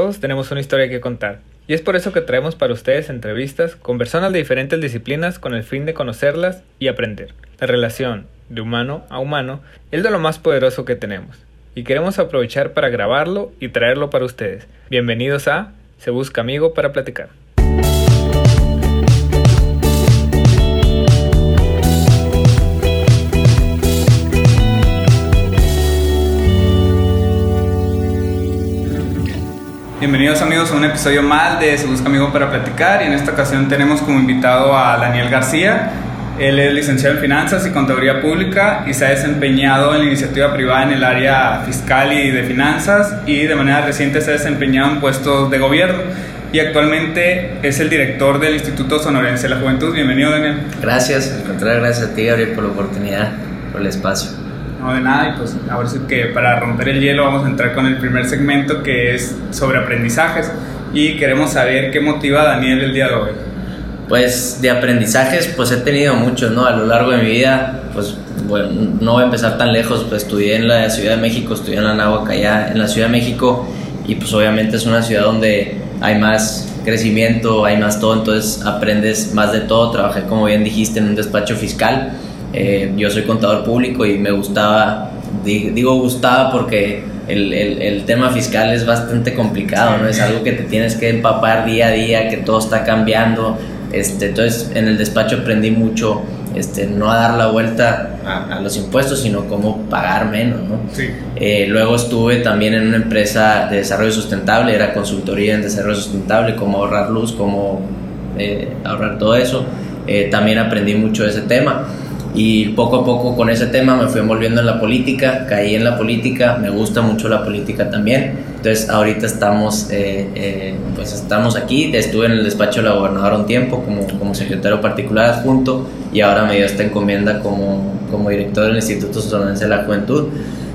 todos tenemos una historia que contar. Y es por eso que traemos para ustedes entrevistas con personas de diferentes disciplinas con el fin de conocerlas y aprender. La relación de humano a humano es de lo más poderoso que tenemos. Y queremos aprovechar para grabarlo y traerlo para ustedes. Bienvenidos a Se Busca Amigo para Platicar. Bienvenidos amigos a un episodio más de Se Busca Amigo para Platicar y en esta ocasión tenemos como invitado a Daniel García. Él es licenciado en Finanzas y Contaduría Pública y se ha desempeñado en la iniciativa privada en el área fiscal y de finanzas y de manera reciente se ha desempeñado en puestos de gobierno y actualmente es el director del Instituto Sonorense de la Juventud. Bienvenido Daniel. Gracias, al contrario, gracias a ti Gabriel por la oportunidad, por el espacio. No, de nada, y pues ahora sí que para romper el hielo vamos a entrar con el primer segmento que es sobre aprendizajes y queremos saber qué motiva a Daniel el día de hoy. Pues de aprendizajes pues he tenido muchos, ¿no? A lo largo de mi vida, pues bueno, no voy a empezar tan lejos, pues estudié en la Ciudad de México, estudié en la Náhuac allá en la Ciudad de México y pues obviamente es una ciudad donde hay más crecimiento, hay más todo, entonces aprendes más de todo, trabajé como bien dijiste en un despacho fiscal eh, yo soy contador público y me gustaba, digo gustaba porque el, el, el, tema fiscal es bastante complicado, ¿no? Es algo que te tienes que empapar día a día, que todo está cambiando. Este, entonces en el despacho aprendí mucho este, no a dar la vuelta a, los impuestos, sino cómo pagar menos. ¿no? Eh, luego estuve también en una empresa de desarrollo sustentable, era consultoría en desarrollo sustentable, cómo ahorrar luz, cómo eh, ahorrar todo eso. también aprendí mucho de ese tema y poco a poco con ese tema me fui envolviendo en la política, caí en la política, me gusta mucho la política también. Entonces ahorita estamos, eh, eh, pues estamos aquí, estuve en el despacho de la gobernadora un tiempo como, como secretario particular adjunto y ahora me dio esta encomienda como, como director del Instituto Sonorense de la Juventud.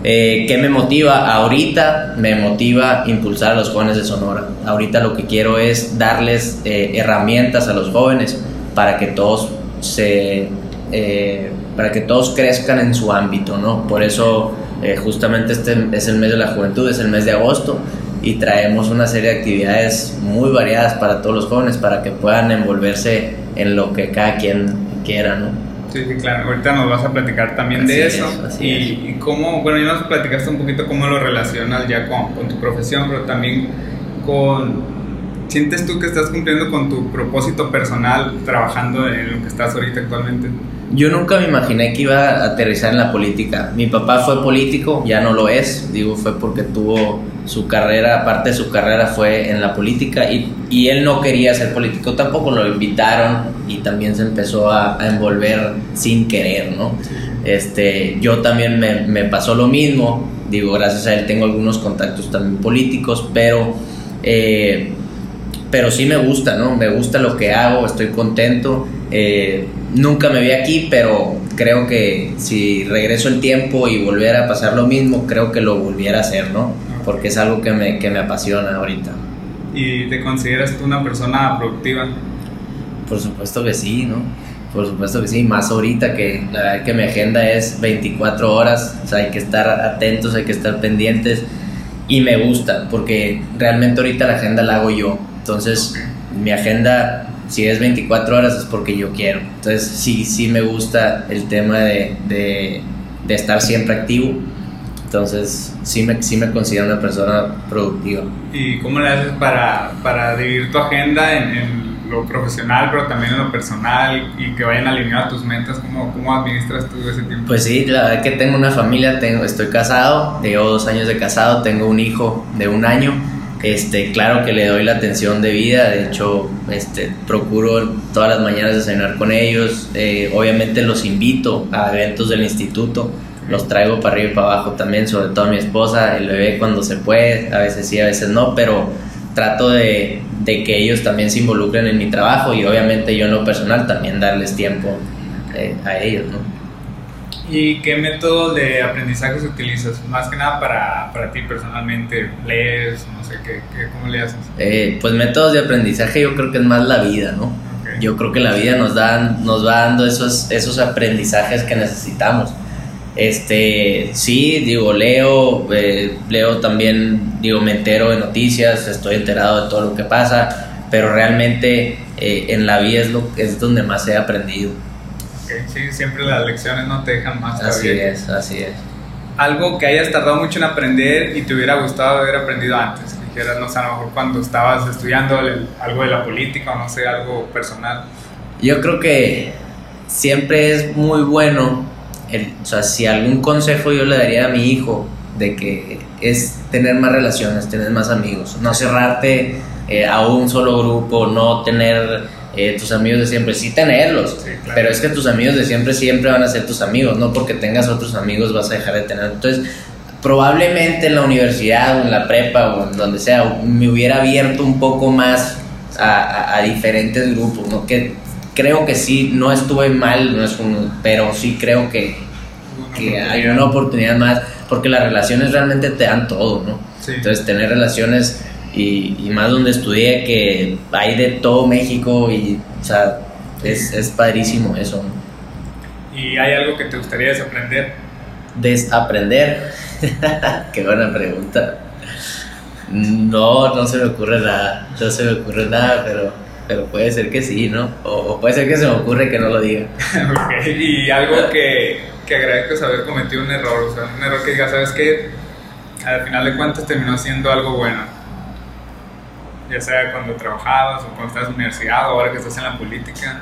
Eh, ¿Qué me motiva? Ahorita me motiva impulsar a los jóvenes de Sonora. Ahorita lo que quiero es darles herramientas a los jóvenes para que todos se eh, para que todos crezcan en su ámbito, ¿no? Por eso eh, justamente este es el mes de la juventud, es el mes de agosto y traemos una serie de actividades muy variadas para todos los jóvenes para que puedan envolverse en lo que cada quien quiera, ¿no? Sí, sí, claro. Ahorita nos vas a platicar también de eso. y, y, cómo, bueno, ya nos platicaste un poquito cómo lo relacionas ya con, con tu profesión, pero también con ¿Sientes tú que estás cumpliendo con tu propósito personal trabajando en lo que estás ahorita actualmente? Yo nunca me imaginé que iba a aterrizar en la política. Mi papá fue político, ya no lo es, digo, fue porque tuvo su carrera, parte de su carrera fue en la política y, y él no quería ser político, tampoco lo invitaron y también se empezó a, envolver sin querer, ¿no? Este, yo también me, me, pasó lo mismo, digo, gracias a él tengo algunos contactos también políticos, pero... Eh, pero sí me gusta, ¿no? Me gusta lo que hago, estoy contento. Eh, nunca me vi aquí, pero creo que si regreso el tiempo y volviera a pasar lo mismo, creo que lo volviera a hacer, ¿no? Porque es algo que me, que me apasiona ahorita. ¿Y te consideras tú una persona productiva? Por supuesto que sí, ¿no? Por supuesto que sí, más ahorita que la verdad que mi agenda es 24 horas, o sea, hay que estar atentos, hay que estar pendientes y me gusta porque realmente ahorita la agenda la hago yo entonces, mi agenda, si es 24 horas, es porque yo quiero. Entonces, sí, sí me gusta el tema de, de, estar siempre activo. Entonces, sí me, sí me considero una persona productiva. ¿Y cómo le haces para, para dividir tu agenda en, lo profesional, pero también en lo personal y que vayan alineadas tus metas? ¿Cómo, ¿Cómo administras tú ese tiempo? Pues sí, la verdad que tengo una familia, tengo, estoy casado, llevo dos años de casado, tengo un hijo de un año este, claro que le doy la atención de vida, de hecho, este, procuro todas las mañanas desayunar con ellos, eh, obviamente los invito a eventos del instituto, los traigo para arriba y para abajo también, sobre todo a mi esposa, el bebé cuando se puede, a veces sí, a veces no, pero trato de, de que ellos también se involucren en mi trabajo y obviamente yo en lo personal también darles tiempo eh, a ellos, ¿no? ¿Y qué método de aprendizaje utilizas? Más que nada para, para ti personalmente, lees, no sé, ¿qué, qué cómo le haces? Eh, pues métodos de aprendizaje yo creo que es más la vida, ¿no? Yo creo que la vida nos, da, nos va dando esos, esos aprendizajes que necesitamos. Este, sí, digo, leo, eh, leo también, digo, me entero de noticias, estoy enterado de todo lo que pasa, pero realmente eh, en la vida es, lo, es donde más he aprendido. Sí, siempre las lecciones no te dejan más. Así es, así es. Algo que hayas tardado mucho en aprender y te hubiera gustado haber aprendido antes, dijeras, no sé, a lo mejor cuando estabas estudiando algo de la política o no sé, algo personal. Yo creo que siempre es muy bueno o sea, si algún consejo yo le daría a mi hijo de que es tener más relaciones, tener más amigos, no cerrarte eh, a un solo grupo, no tener eh, tus amigos de siempre, sí tenerlos, pero es que tus amigos de siempre siempre van a ser tus amigos, no porque tengas otros amigos vas a dejar de tener. Entonces, probablemente en la universidad o en la prepa o en donde sea, me hubiera abierto un poco más a, a diferentes grupos, ¿no? Que creo que sí, no estuve mal, no es pero sí creo que, que hay una oportunidad más, porque las relaciones realmente te dan todo, ¿no? Entonces, tener relaciones y, y, más donde estudié, que hay de todo México y, o sea, es, es padrísimo eso. ¿Y hay algo que te gustaría desaprender? Desaprender. Qué buena pregunta. No, no se me ocurre nada, no se me ocurre nada, pero pero puede ser que sí, ¿no? O, puede ser que se me ocurre que no lo diga. Y algo que, que agradezco haber cometido un error, o sea, un error que diga, ¿sabes qué? Al final de cuentas terminó siendo algo bueno. Ya sea cuando trabajabas o cuando estás en la universidad o ahora que estás en la política.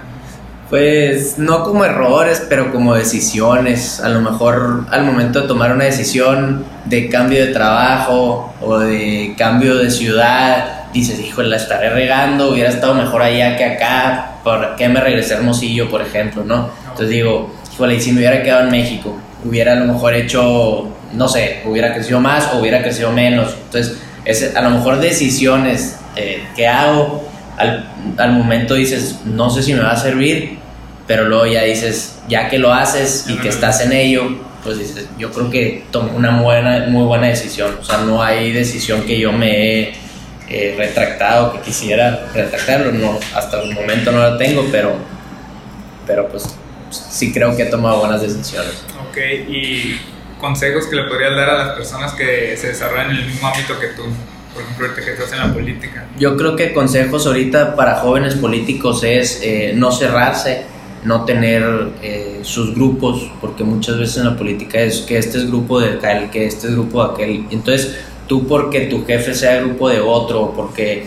Pues no como errores, pero como decisiones. A lo mejor al momento de tomar una decisión de cambio de trabajo o de cambio de ciudad, dices, híjole, la estaré regando, hubiera estado mejor allá que acá, ¿por qué me regresé a Hermosillo, por ejemplo, no? Entonces digo, híjole, y si me hubiera quedado en México, hubiera a lo mejor hecho, no sé, hubiera crecido más o hubiera crecido menos. Entonces, es, a lo mejor decisiones eh, que hago, al, al momento dices, no sé si me va a servir, pero luego ya dices, ya que lo haces y que estás en ello, pues dices, yo creo que tomé una buena, muy buena decisión. O sea, no hay decisión que yo me he eh, retractado, que quisiera retractarlo, no, hasta el momento no lo tengo, pero, pero pues sí creo que he tomado buenas decisiones. Ok, y consejos que le podrías dar a las personas que se desarrollan en el mismo ámbito que tú, por ejemplo, que estás en la política. Yo creo que consejos ahorita para jóvenes políticos es eh, no cerrarse, no tener eh, sus grupos, porque muchas veces en la política es que este es grupo de aquel, que este es grupo de aquel. Entonces, tú porque tu jefe sea el grupo de otro, porque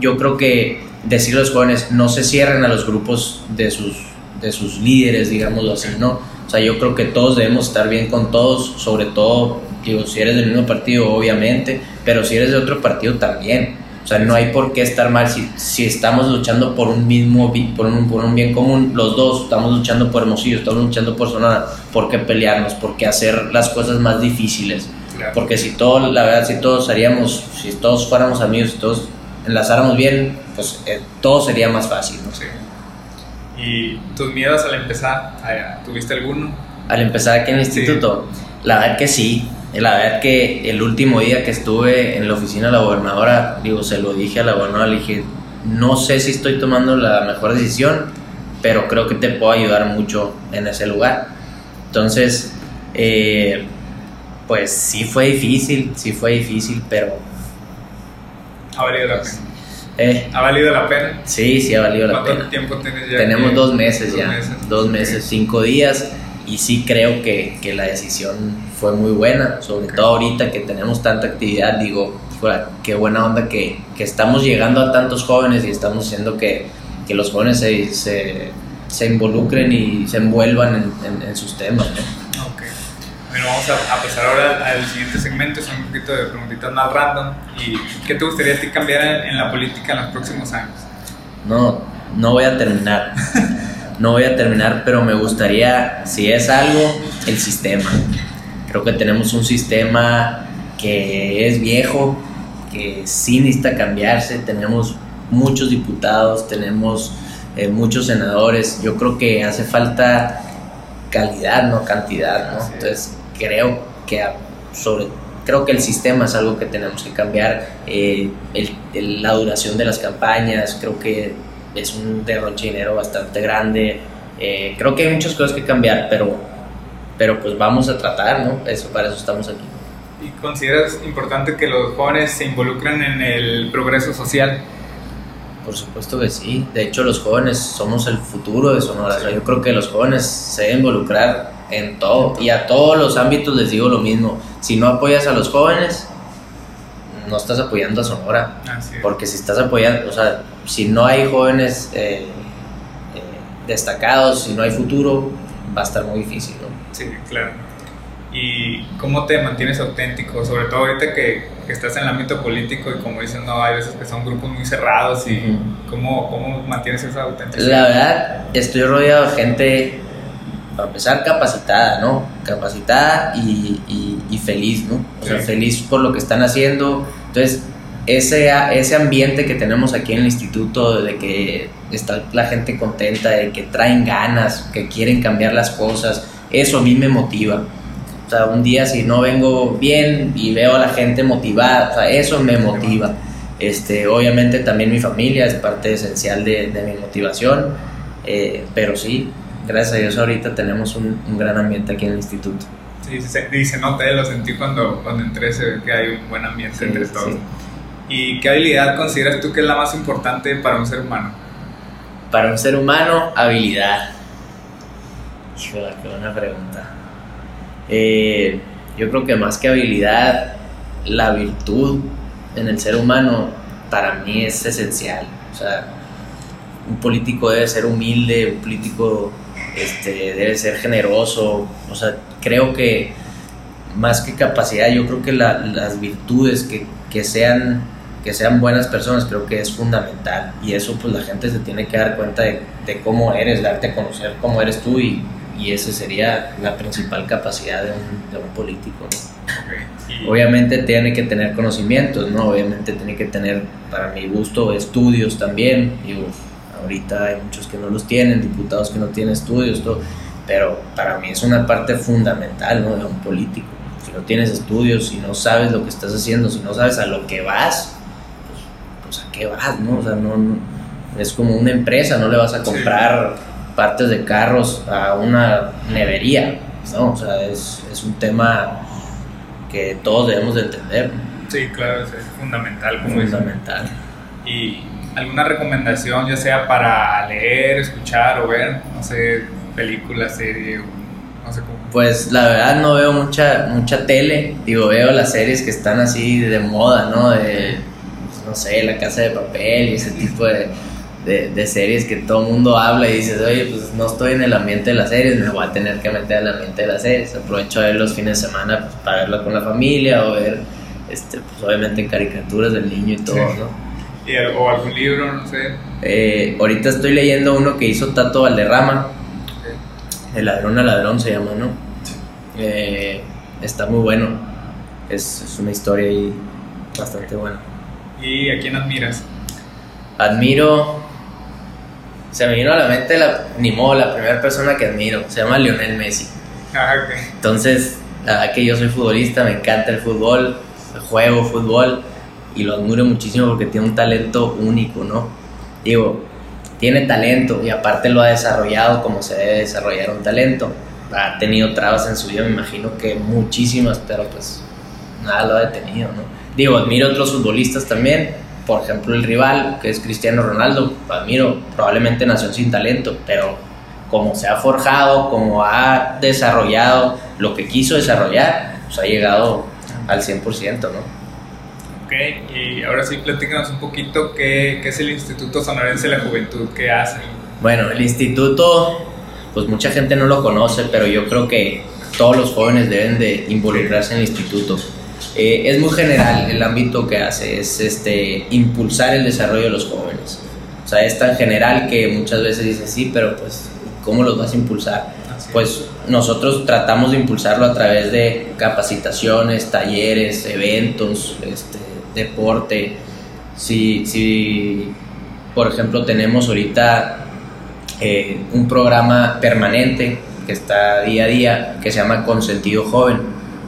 yo creo que decir a los jóvenes no se cierren a los grupos de sus, de sus líderes, digámoslo así, ¿no? O sea, yo creo que todos debemos estar bien con todos, sobre todo, digo, si eres del mismo partido, obviamente, pero si eres de otro partido también. O sea, no hay por qué estar mal si, si estamos luchando por un mismo por un, por un bien común, los dos estamos luchando por Hermosillo, estamos luchando por Sonora, ¿por qué pelearnos? ¿Por qué hacer las cosas más difíciles? Porque si todos, la verdad, si todos haríamos, si todos fuéramos amigos, si todos enlazáramos bien, pues eh, todo sería más fácil, ¿no? Sí. ¿Y tus miedos al empezar? ¿Tuviste alguno? Al empezar aquí en el instituto, la verdad que sí. La verdad que el último día que estuve en la oficina de la gobernadora, digo, se lo dije a la gobernadora, le dije, no sé si estoy tomando la mejor decisión, pero creo que te puedo ayudar mucho en ese lugar. Entonces, eh, pues sí fue difícil, sí fue difícil, pero... Ha valido la pena. Eh, ¿Ha valido la pena? Sí, sí ha valido la pena. ¿Cuánto tiempo tienes ya? Tenemos dos meses ya, dos meses, cinco días, y sí creo que, que, la decisión fue muy buena, sobre todo ahorita que tenemos tanta actividad, digo, qué buena onda que, que, estamos llegando a tantos jóvenes y estamos haciendo que, que los jóvenes se, se, se, involucren y se envuelvan en, en, sus temas. Bueno, vamos a, pasar ahora al siguiente segmento, son un poquito de preguntitas más random. ¿Y qué te gustaría a ti cambiar en, la política en los próximos años? No, no voy a terminar. no voy a terminar, pero me gustaría, si es algo, el sistema. Creo que tenemos un sistema que es viejo, que sí necesita cambiarse. Tenemos muchos diputados, tenemos eh, muchos senadores. Yo creo que hace falta calidad, no cantidad, ¿no? Entonces, creo que sobre creo que el sistema es algo que tenemos que cambiar eh, la duración de las campañas creo que es un derroche de dinero bastante grande eh, creo que hay muchas cosas que cambiar pero pero pues vamos a tratar, ¿no? Eso, para eso estamos aquí. ¿Y consideras importante que los jóvenes se involucren en el progreso social? Por supuesto que sí. De hecho, los jóvenes somos el futuro de Sonora. O sea, yo creo que los jóvenes se deben involucrar en todo. Y a todos los ámbitos les digo lo mismo. Si no apoyas a los jóvenes, no estás apoyando a Sonora. Así es. Porque si estás apoyando, o sea, si no hay jóvenes eh, eh, destacados, si no hay futuro, va a estar muy difícil, ¿no? Sí, claro. ¿Y cómo te mantienes auténtico? Sobre todo ahorita que, que estás en el ámbito político y como dicen, no, hay veces que son grupos muy cerrados y. ¿cómo, ¿cómo mantienes esa autenticidad? La verdad, estoy rodeado de gente, para empezar, capacitada, ¿no? Capacitada y, y- y feliz, ¿no? O sea, Sí. feliz por lo que están haciendo. Entonces, ese, ese ambiente que tenemos aquí en el instituto, de que está la gente contenta, de que traen ganas, que quieren cambiar las cosas, eso a mí me motiva. O sea, un día si no vengo bien y veo a la gente motivada, o sea, eso me motiva. Este, obviamente también mi familia es parte esencial de, de mi motivación, eh, pero sí, gracias a Dios ahorita tenemos un, un gran ambiente aquí en el instituto. Sí, se, y se nota, lo sentí cuando, cuando entré, se ve que hay un buen ambiente Sí, entre sí. todos. ¿Y qué habilidad consideras tú que es la más importante para un ser humano? Para un ser humano, habilidad. Híjole, qué buena pregunta. Eh, yo creo que más que habilidad, la virtud en el ser humano para mí es esencial. O sea, un político debe ser humilde, un político este, debe ser generoso. O sea, creo que más que capacidad, yo creo que la- las virtudes que, que sean que sean buenas personas creo que es fundamental y eso pues la gente se tiene que dar cuenta de, de cómo eres, darte a conocer cómo eres tú y, y esa sería la principal capacidad de un, de un político. Obviamente tiene que tener conocimientos, ¿no? Obviamente tiene que tener, para mi gusto, estudios también. Digo, ahorita hay muchos que no los tienen, diputados que no tienen estudios, todo. Pero para mí es una parte fundamental, ¿no? De un político. Si no tienes estudios, si no sabes lo que estás haciendo, si no sabes a lo que vas, pues, pues a qué vas, ¿no? O sea, no, no- es como una empresa, no le vas a comprar partes de carros a una nevería, ¿no? O sea, es, es un tema que todos debemos de entender. Sí, claro, es fundamental, como fundamental. ¿Y alguna recomendación, ya sea para leer, escuchar o ver, no sé, película, serie, no sé cómo? Pues la verdad no veo mucha mucha tele, digo, veo las series que están así de moda, ¿no? De, pues, no sé, La Casa de Papel y ese tipo de, de, de series que todo el mundo habla y dices, oye, pues no estoy en el ambiente de las series, me voy a tener que meter al ambiente de las series. Aprovecho a ver los fines de semana pues, para verlo con la familia o ver, este, pues obviamente caricaturas del niño y todo, Sí. ¿no? Y, o algún libro, no sé. Eh, ahorita estoy leyendo uno que hizo Tato Valderrama, Ok. De ladrón a ladrón se llama, ¿no? Eh, está muy bueno. Es, es una historia ahí bastante buena. ¿Y a quién admiras? Admiro. Se me vino a la mente, la, ni modo, la primera persona que admiro. Se llama Lionel Messi. Ah, ok. Entonces, la verdad que yo soy futbolista, me encanta el fútbol, juego fútbol y lo admiro muchísimo porque tiene un talento único, ¿no? Digo, tiene talento y aparte lo ha desarrollado como se debe desarrollar un talento. Ha tenido trabas en su vida, me imagino que muchísimas, pero pues nada lo ha detenido, ¿no? Digo, admiro a otros futbolistas también, por ejemplo el rival, que es Cristiano Ronaldo, admiro, probablemente nació sin talento, pero como se ha forjado, como ha desarrollado lo que quiso desarrollar, pues ha llegado al 100%, ¿no? Ok, y ahora sí, platícanos un poquito qué, qué es el Instituto Sonorense de la Juventud, qué hace. Bueno, el instituto, pues mucha gente no lo conoce, pero yo creo que todos los jóvenes deben de involucrarse en el instituto. Eh, es muy general el ámbito que hace, es este, impulsar el desarrollo de los jóvenes. O sea, es tan general que muchas veces dices, sí, pero pues, ¿cómo los vas a impulsar? Así. Pues nosotros tratamos de impulsarlo a través de capacitaciones, talleres, eventos, este, deporte. Si, si, por ejemplo, tenemos ahorita eh, un programa permanente que está día a día que se llama Consentido Joven.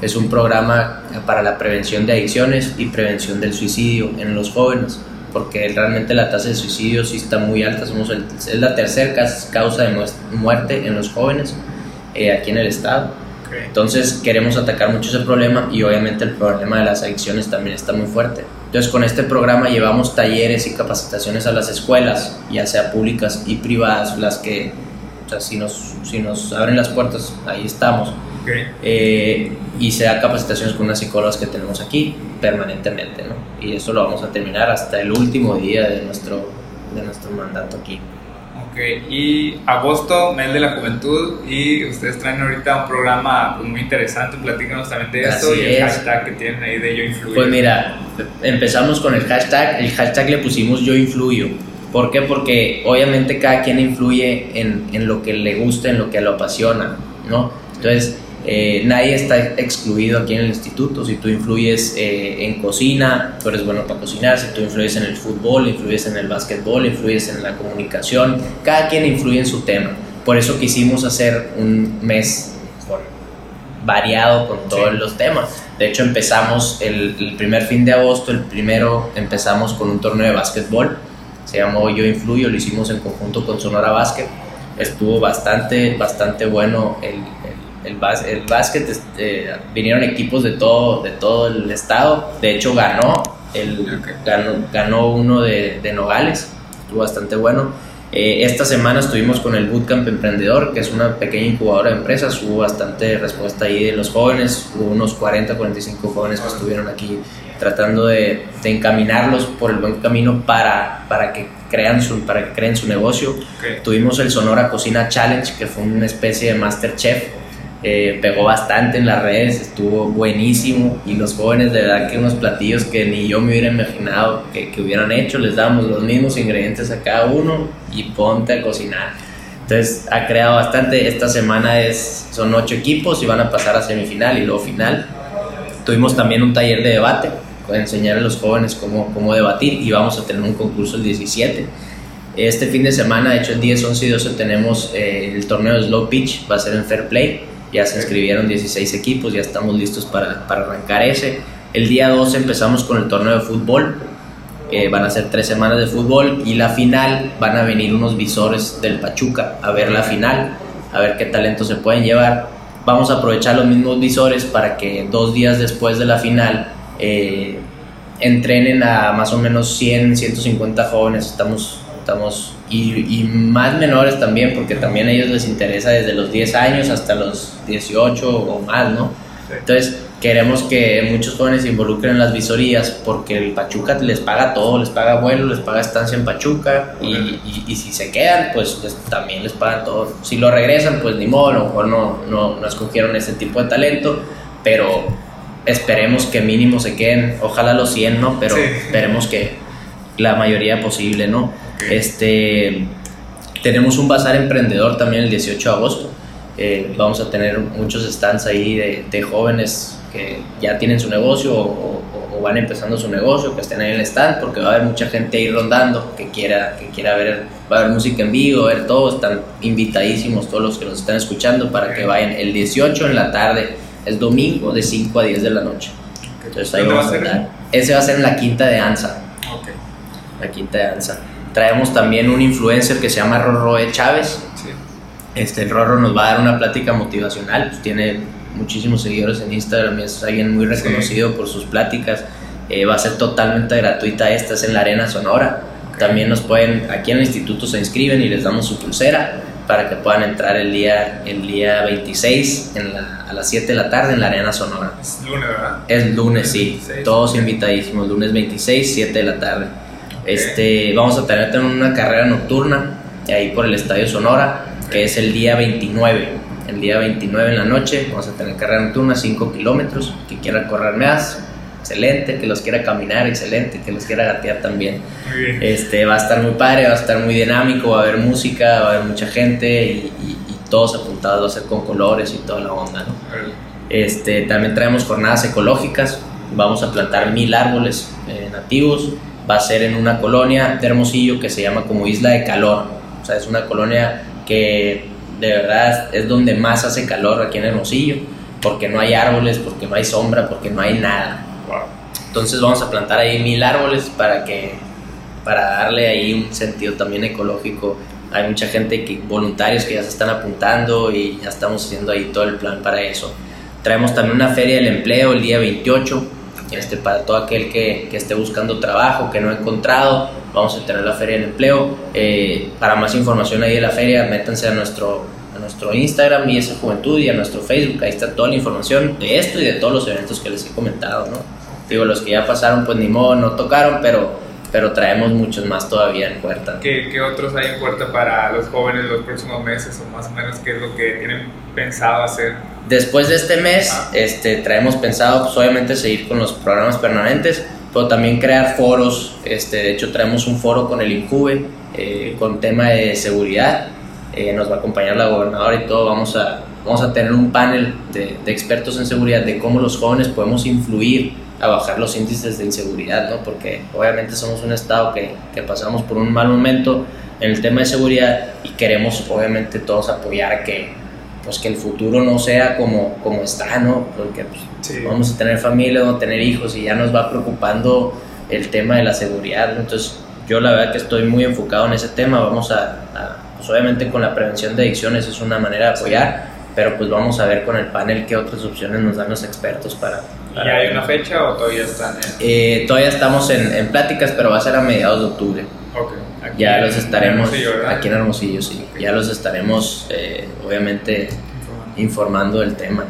Es un programa para la prevención de adicciones y prevención del suicidio en los jóvenes, porque realmente la tasa de suicidio sí está muy alta. Somos el- es la tercera causa de muerte en los jóvenes eh, aquí en el estado. Ok. Entonces queremos atacar mucho ese problema y obviamente el problema de las adicciones también está muy fuerte. Entonces con este programa llevamos talleres y capacitaciones a las escuelas, ya sea públicas y privadas, las que, o sea, si nos, si nos abren las puertas, ahí estamos. Eh, y se da capacitaciones con unas psicólogas que tenemos aquí permanentemente, ¿no? Y eso lo vamos a terminar hasta el último día de nuestro, de nuestro mandato aquí. Ok, y agosto, mes de la juventud, y ustedes traen ahorita un programa pues, muy interesante, platícanos también de eso y el hashtag que tienen ahí de Yo Influyo. Pues mira, empezamos con el hashtag, el hashtag le pusimos Yo Influyo. ¿Por qué? Porque obviamente cada quien influye en, en lo que le gusta, en lo que lo apasiona, ¿no? Entonces, eh, nadie está excluido aquí en el instituto. Si tú influyes eh, en cocina, tú eres bueno para cocinar. Si tú influyes en el fútbol, influyes en el básquetbol, influyes en la comunicación. Cada quien influye en su tema. Por eso quisimos hacer un mes variado con todos los temas. De hecho, empezamos el, primer fin de agosto, el primero empezamos con un torneo de básquetbol. Se llamó Yo Influyo, lo hicimos en conjunto con Sonora Básquet. Estuvo bastante, bastante bueno el, el, el básquet, este, vinieron equipos de todo, de todo el estado. De hecho, ganó, el, ganó, uno de, de, Nogales, estuvo bastante bueno. Eh, esta semana estuvimos con el Bootcamp Emprendedor, que es una pequeña incubadora de empresas. Hubo bastante respuesta ahí de los jóvenes, hubo unos 40, 45 jóvenes que estuvieron aquí tratando de, de encaminarlos por el buen camino para, para, que, crean su, para que creen su negocio. Tuvimos el Sonora Cocina Challenge, que fue una especie de Masterchef eh, pegó bastante en las redes, estuvo buenísimo y los jóvenes de verdad que unos platillos que ni yo me hubiera imaginado que, que, hubieran hecho, les damos los mismos ingredientes a cada uno y ponte a cocinar. Entonces ha creado bastante, esta semana es, son ocho equipos y van a pasar a semifinal y luego final. Tuvimos también un taller de debate, para enseñar a los jóvenes cómo, cómo debatir y vamos a tener un concurso el 17. Este fin de semana, de hecho el 10, 11 y 12 tenemos eh, el torneo de Slow Pitch, va a ser en Fair Play ya se inscribieron 16 equipos, ya estamos listos para, para arrancar ese. El día 12 empezamos con el torneo de fútbol, van a ser tres semanas de fútbol y la final van a venir unos visores del Pachuca a ver la final, a ver qué talento se pueden llevar. Vamos a aprovechar los mismos visores para que dos días después de la final eh, entrenen a más o menos 100, 150 jóvenes. Estamos estamos y, más menores también, porque también a ellos les interesa desde los 10 años hasta los 18 o más, ¿no? Entonces, queremos que muchos jóvenes se involucren en las visorías porque el Pachuca les paga todo, les paga vuelo, les paga estancia en Pachuca y, y, si se quedan, pues también les pagan todo. Si lo regresan, pues ni modo, a lo mejor no, no, no escogieron ese tipo de talento, pero esperemos que mínimo se queden, ojalá los 100, ¿no? Pero esperemos que la mayoría posible, ¿no? Este, tenemos un bazar emprendedor también el 18 de agosto. Eh, vamos a tener muchos stands ahí de, jóvenes que ya tienen su negocio o, van empezando su negocio, que estén ahí en el stand, porque va a haber mucha gente ahí rondando que quiera, que quiera ver, va a haber música en vivo, ver todo, están invitadísimos todos los que nos están escuchando para que vayan el 18 en la tarde, el domingo de 5 a 10 de la noche. Entonces ahí vamos a estar. Ese va a ser en la quinta de Anza. La quinta de Anza. Traemos también un influencer que se llama Rorroe Chávez. Este, el Rorro nos va a dar una plática motivacional. Pues, tiene muchísimos seguidores en Instagram es alguien muy reconocido por sus pláticas. Eh, va a ser totalmente gratuita. Esta es en la Arena Sonora. También nos pueden, aquí en el instituto se inscriben y les damos su pulsera para que puedan entrar el día, el día 26 a las 7 de la tarde en la Arena Sonora. Es lunes, ¿verdad? Es lunes, sí. Todos invitadísimos. Lunes 26, 7 de la tarde. Este, vamos a tener una carrera nocturna ahí por el Estadio Sonora, que es el día 29. El día 29 en la noche vamos a tener carrera nocturna, 5 kilómetros. Que quiera correr más, excelente. Que los quiera caminar, excelente. Que los quiera gatear también. Este, va a estar muy padre, va a estar muy dinámico, va a haber música, va a haber mucha gente y, todos apuntados, va a ser con colores y toda la onda. Este, también traemos jornadas ecológicas. Vamos a plantar mil árboles eh, nativos va a ser en una colonia de Hermosillo que se llama como Isla de Calor. O sea, es una colonia que de verdad es donde más hace calor aquí en Hermosillo, porque no hay árboles, porque no hay sombra, porque no hay nada. Entonces vamos a plantar ahí mil árboles para que para darle ahí un sentido también ecológico Hay mucha gente, que, voluntarios que ya se están apuntando y ya estamos haciendo ahí todo el plan para eso. Traemos también una feria del empleo el día 28, este, para todo aquel que, que esté buscando trabajo, que no ha encontrado. Vamos a tener la feria del empleo. Eh, para más información ahí de la feria, métanse a nuestro, a nuestro Instagram y esa juventud y a nuestro Facebook. Ahí está toda la información de esto y de todos los eventos que les he comentado. ¿no? Digo, los que ya pasaron, pues ni modo, no tocaron, pero pero traemos muchos más todavía en puerta. ¿Qué, ¿Qué, otros hay en puerta para los jóvenes los próximos meses o más o menos qué es lo que tienen pensado hacer? Después de este mes, este, traemos pensado pues, obviamente seguir con los programas permanentes, pero también crear foros. Este, de hecho, traemos un foro con el INCUBE eh, con tema de seguridad. Eh, nos va a acompañar la gobernadora y todo. Vamos a, vamos a tener un panel de, de expertos en seguridad de cómo los jóvenes podemos influir a bajar los índices de inseguridad, ¿no? Porque obviamente somos un estado que, que, pasamos por un mal momento en el tema de seguridad y queremos obviamente todos apoyar que, pues, que el futuro no sea como, como está, ¿no? Porque pues, sí. vamos a tener familia, vamos a tener hijos y ya nos va preocupando el tema de la seguridad, ¿no? Entonces yo la verdad que estoy muy enfocado en ese tema, vamos a, a pues obviamente con la prevención de adicciones es una manera de apoyar, pero pues vamos a ver con el panel qué otras opciones nos dan los expertos para, ¿Y hay una fecha o todavía están en...? Eh, todavía estamos en, en, pláticas, pero va a ser a mediados de octubre. Okay. Aquí ya los estaremos... En aquí en Hermosillo, sí. Okay. Ya los estaremos, eh, obviamente, informando. informando del tema.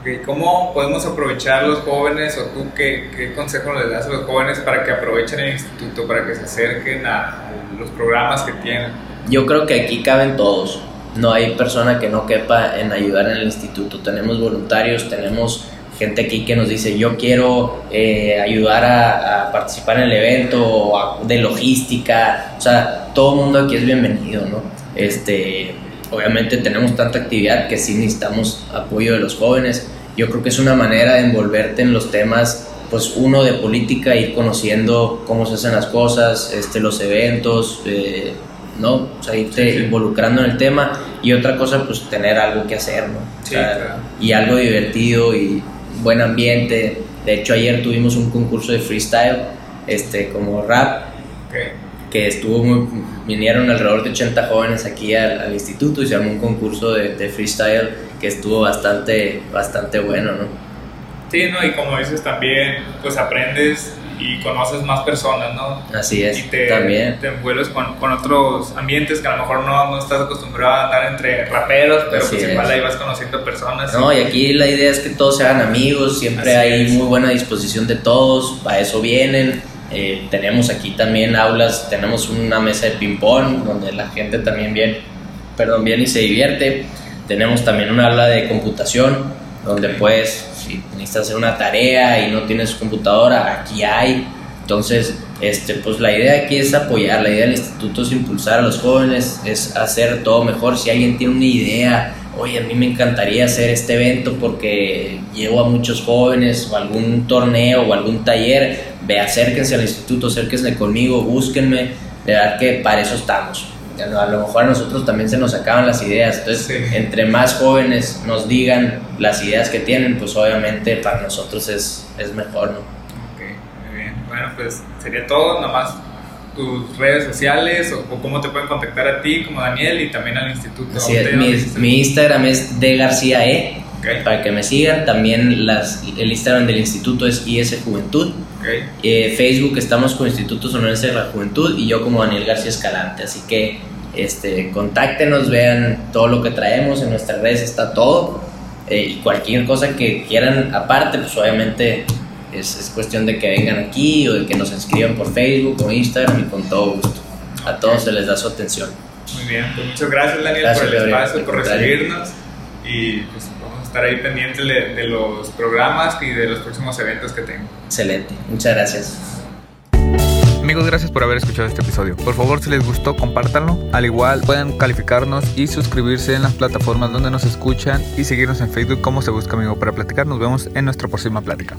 Okay. ¿Cómo podemos aprovechar los jóvenes o tú qué, qué consejo les das a los jóvenes para que aprovechen el instituto, para que se acerquen a los programas que tienen? Yo creo que aquí caben todos. No hay persona que no quepa en ayudar en el instituto. Tenemos voluntarios, tenemos gente aquí que nos dice yo quiero eh, ayudar a, participar en el evento de logística, o sea, todo el mundo aquí es bienvenido, ¿no? Este, obviamente tenemos tanta actividad que sí necesitamos apoyo de los jóvenes. Yo creo que es una manera de envolverte en los temas, pues uno de política, ir conociendo cómo se hacen las cosas, este, los eventos, eh, ¿no? O sea, irte sí, sí. involucrando en el tema y otra cosa, pues tener algo que hacer, ¿no? O sea, sí, claro. Y algo divertido y buen ambiente. De hecho, ayer tuvimos un concurso de freestyle, este, como rap, okay. que estuvo muy. vinieron alrededor de 80 jóvenes aquí al, al instituto y se armó un concurso de, de, freestyle que estuvo bastante, bastante bueno, ¿no? Sí, ¿no? Y como dices también, pues aprendes y conoces más personas, ¿no? Así es, y te, también. te envuelves con, con, otros ambientes que a lo mejor no, no estás acostumbrado a andar entre raperos, pero Así pues es. igual ahí vas conociendo personas. No, y aquí la idea es que todos se hagan amigos, siempre Así hay es. muy buena disposición de todos, para eso vienen. Eh, tenemos aquí también aulas, tenemos una mesa de ping-pong donde la gente también viene, perdón, viene y se divierte. Tenemos también una aula de computación donde puedes, si necesitas hacer una tarea y no tienes computadora, aquí hay. Entonces, este, pues la idea aquí es apoyar, la idea del instituto es impulsar a los jóvenes, es hacer todo mejor. Si alguien tiene una idea, oye, a mí me encantaría hacer este evento porque llevo a muchos jóvenes o algún torneo o algún taller, ve, acérquense al instituto, acérquense conmigo, búsquenme, de verdad que para eso estamos. A lo mejor a nosotros también se nos acaban las ideas, entonces Sí. entre más jóvenes nos digan las ideas que tienen, pues obviamente para nosotros es, es mejor, ¿no? Ok, muy bien. Bueno, pues sería todo, nomás tus redes sociales o, o cómo te pueden contactar a ti como Daniel y también al instituto. Así es, mi Instagram es de García E, Ok, para que me sigan. También las, el Instagram del instituto es IS Juventud. ok. Eh, Facebook estamos con Instituto Sonorense de la Juventud y yo como Daniel García Escalante. Así que este, contáctenos, vean todo lo que traemos. En nuestras redes está todo. Eh, y cualquier cosa que quieran aparte, pues obviamente es, es cuestión de que vengan aquí o de que nos escriban por Facebook o Instagram y con todo gusto. A todos se les da su atención. Muy bien, pues muchas gracias Daniel Gracias, por el Gabriel. espacio, por recibirnos y pues estar ahí pendientes de, de los programas y de los próximos eventos que tengo. Excelente. Muchas gracias. Amigos, gracias por haber escuchado este episodio. Por favor, si les gustó, compártanlo. Al igual, pueden calificarnos y suscribirse en las plataformas donde nos escuchan y seguirnos en Facebook como Se Busca Amigo para Platicar. Nos vemos en nuestra próxima plática.